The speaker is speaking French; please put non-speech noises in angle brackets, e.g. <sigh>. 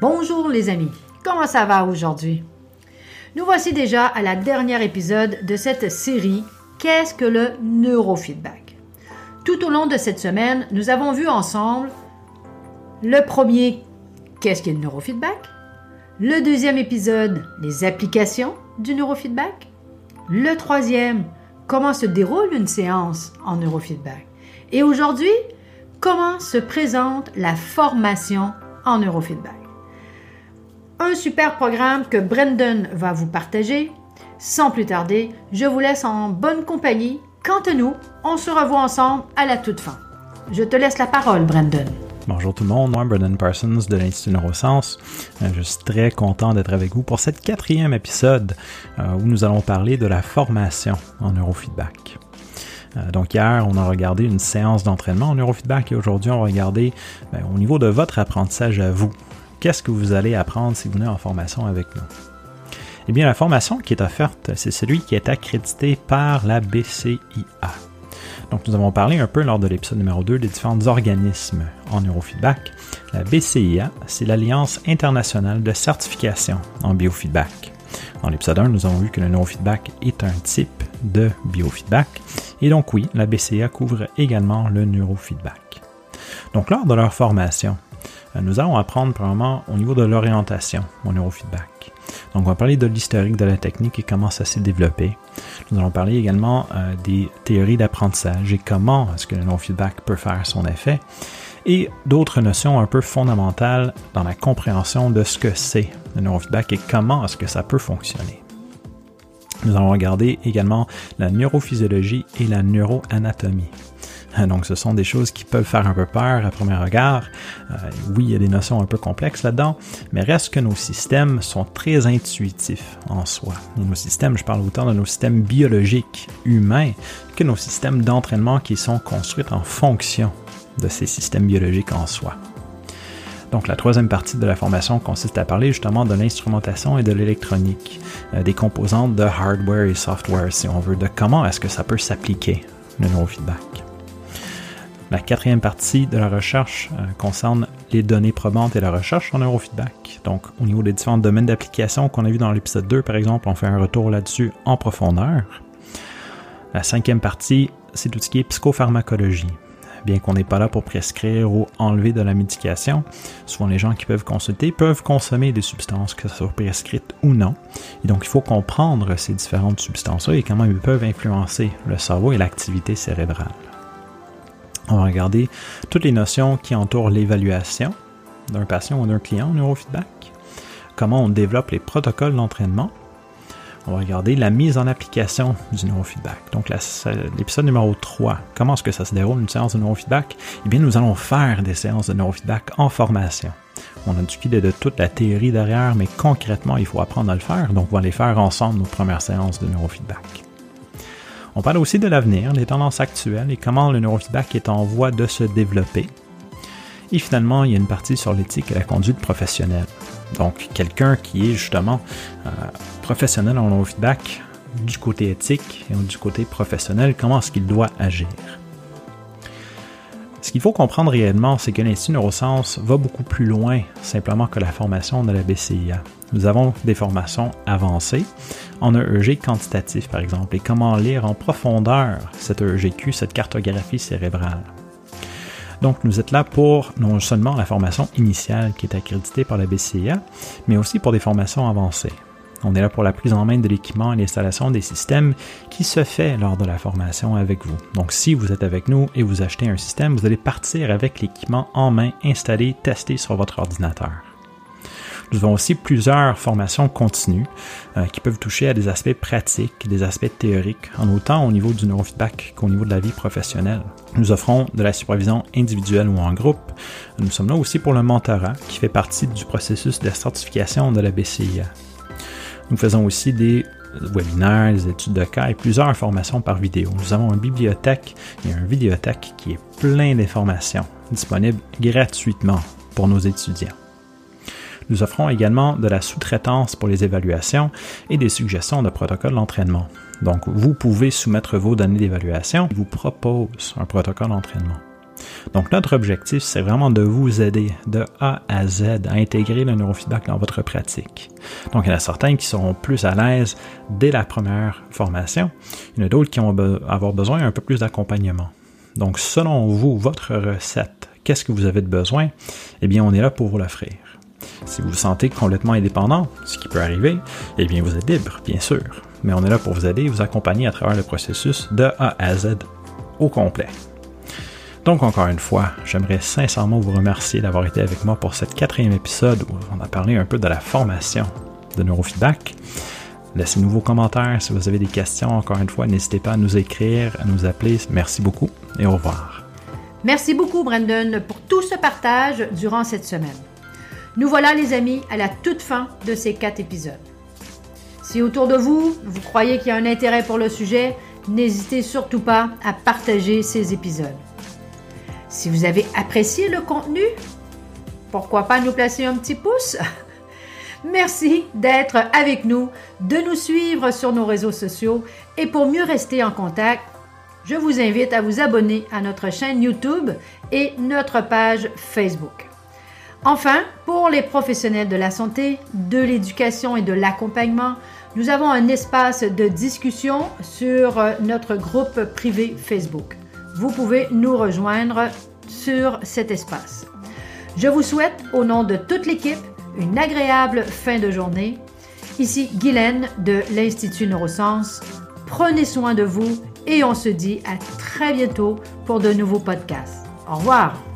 Bonjour les amis, comment ça va aujourd'hui? Nous voici déjà à la dernière épisode de cette série Qu'est-ce que le neurofeedback? Tout au long de cette semaine, nous avons vu ensemble le premier Qu'est-ce qu'est le neurofeedback? Le deuxième épisode, les applications du neurofeedback. Le troisième, comment se déroule une séance en neurofeedback? Et aujourd'hui, comment se présente la formation en neurofeedback? Un super programme que Brendan va vous partager. Sans plus tarder, je vous laisse en bonne compagnie. Quant à nous, on se revoit ensemble à la toute fin. Je te laisse la parole, Brendan. Bonjour tout le monde, moi Brendan Parsons de l'Institut Neurosciences. Euh, je suis très content d'être avec vous pour cette quatrième épisode euh, où nous allons parler de la formation en neurofeedback. Euh, donc hier, on a regardé une séance d'entraînement en neurofeedback et aujourd'hui, on va regarder ben, au niveau de votre apprentissage à vous. Qu'est-ce que vous allez apprendre si vous venez en formation avec nous? Eh bien, la formation qui est offerte, c'est celui qui est accrédité par la BCIA. Donc, nous avons parlé un peu lors de l'épisode numéro 2 des différents organismes en neurofeedback. La BCIA, c'est l'Alliance internationale de certification en biofeedback. Dans l'épisode 1, nous avons vu que le neurofeedback est un type de biofeedback. Et donc oui, la BCIA couvre également le neurofeedback. Donc lors de leur formation, euh, nous allons apprendre probablement au niveau de l'orientation au neurofeedback. Donc, on va parler de l'historique de la technique et comment ça s'est développé. Nous allons parler également euh, des théories d'apprentissage et comment est-ce que le neurofeedback peut faire son effet et d'autres notions un peu fondamentales dans la compréhension de ce que c'est le neurofeedback et comment est-ce que ça peut fonctionner. Nous allons regarder également la neurophysiologie et la neuroanatomie. Donc, ce sont des choses qui peuvent faire un peu peur à premier regard. Euh, oui, il y a des notions un peu complexes là-dedans, mais reste que nos systèmes sont très intuitifs en soi. Nos systèmes, je parle autant de nos systèmes biologiques humains que nos systèmes d'entraînement qui sont construits en fonction de ces systèmes biologiques en soi. Donc la troisième partie de la formation consiste à parler justement de l'instrumentation et de l'électronique, euh, des composantes de hardware et software si on veut, de comment est-ce que ça peut s'appliquer le neurofeedback. La quatrième partie de la recherche euh, concerne les données probantes et la recherche en neurofeedback. Donc, au niveau des différents domaines d'application qu'on a vu dans l'épisode 2, par exemple, on fait un retour là-dessus en profondeur. La cinquième partie, c'est tout ce qui est psychopharmacologie. Bien qu'on n'est pas là pour prescrire ou enlever de la médication, souvent les gens qui peuvent consulter peuvent consommer des substances, que ce soit prescrites ou non. Et donc, il faut comprendre ces différentes substances-là et comment elles peuvent influencer le cerveau et l'activité cérébrale. On va regarder toutes les notions qui entourent l'évaluation d'un patient ou d'un client en neurofeedback, comment on développe les protocoles d'entraînement. On va regarder la mise en application du neurofeedback. Donc l'épisode numéro 3, comment est-ce que ça se déroule une séance de neurofeedback? Eh bien, nous allons faire des séances de neurofeedback en formation. On a discuté de toute la théorie derrière, mais concrètement, il faut apprendre à le faire. Donc, on va les faire ensemble, nos premières séances de neurofeedback. On parle aussi de l'avenir, des tendances actuelles et comment le neurofeedback est en voie de se développer. Et finalement, il y a une partie sur l'éthique et la conduite professionnelle. Donc, quelqu'un qui est justement euh, professionnel en neurofeedback, du côté éthique et du côté professionnel, comment est-ce qu'il doit agir? Ce qu'il faut comprendre réellement, c'est que l'Institut Neurosciences va beaucoup plus loin simplement que la formation de la BCIA. Nous avons des formations avancées en EEG quantitatif, par exemple, et comment lire en profondeur cette EEGQ, cette cartographie cérébrale? Donc, nous êtes là pour non seulement la formation initiale qui est accréditée par la BCIA, mais aussi pour des formations avancées. On est là pour la prise en main de l'équipement et l'installation des systèmes qui se fait lors de la formation avec vous. Donc si vous êtes avec nous et vous achetez un système, vous allez partir avec l'équipement en main, installé, testé sur votre ordinateur. Nous avons aussi plusieurs formations continues euh, qui peuvent toucher à des aspects pratiques, des aspects théoriques, en autant au niveau du neurofeedback qu'au niveau de la vie professionnelle. Nous offrons de la supervision individuelle ou en groupe. Nous sommes là aussi pour le mentorat qui fait partie du processus de certification de la BCIA. Nous faisons aussi des webinaires, des études de cas et plusieurs formations par vidéo. Nous avons une bibliothèque et un vidéothèque qui est plein d'informations disponibles gratuitement pour nos étudiants. Nous offrons également de la sous-traitance pour les évaluations et des suggestions de protocoles d'entraînement. Donc, vous pouvez soumettre vos données d'évaluation. Je vous propose un protocole d'entraînement. Donc, notre objectif, c'est vraiment de vous aider de A à Z à intégrer le neurofeedback dans votre pratique. Donc, il y en a certains qui seront plus à l'aise dès la première formation. Il y en a d'autres qui vont avoir besoin un peu plus d'accompagnement. Donc, selon vous, votre recette, qu'est-ce que vous avez de besoin? Eh bien, on est là pour vous l'offrir. Si vous vous sentez complètement indépendant, ce qui peut arriver, eh bien, vous êtes libre, bien sûr. Mais on est là pour vous aider et vous accompagner à travers le processus de A à Z au complet. Donc, encore une fois, j'aimerais sincèrement vous remercier d'avoir été avec moi pour cette quatrième épisode où on a parlé un peu de la formation de neurofeedback. Laissez-nous vos commentaires si vous avez des questions. Encore une fois, n'hésitez pas à nous écrire, à nous appeler. Merci beaucoup et au revoir. Merci beaucoup, Brandon, pour tout ce partage durant cette semaine. Nous voilà, les amis, à la toute fin de ces quatre épisodes. Si autour de vous, vous croyez qu'il y a un intérêt pour le sujet, n'hésitez surtout pas à partager ces épisodes. Si vous avez apprécié le contenu, pourquoi pas nous placer un petit pouce? <laughs> Merci d'être avec nous, de nous suivre sur nos réseaux sociaux et pour mieux rester en contact, je vous invite à vous abonner à notre chaîne YouTube et notre page Facebook. Enfin, pour les professionnels de la santé, de l'éducation et de l'accompagnement, nous avons un espace de discussion sur notre groupe privé Facebook vous pouvez nous rejoindre sur cet espace. Je vous souhaite, au nom de toute l'équipe, une agréable fin de journée. Ici Guylaine de l'Institut Neurosciences. Prenez soin de vous et on se dit à très bientôt pour de nouveaux podcasts. Au revoir.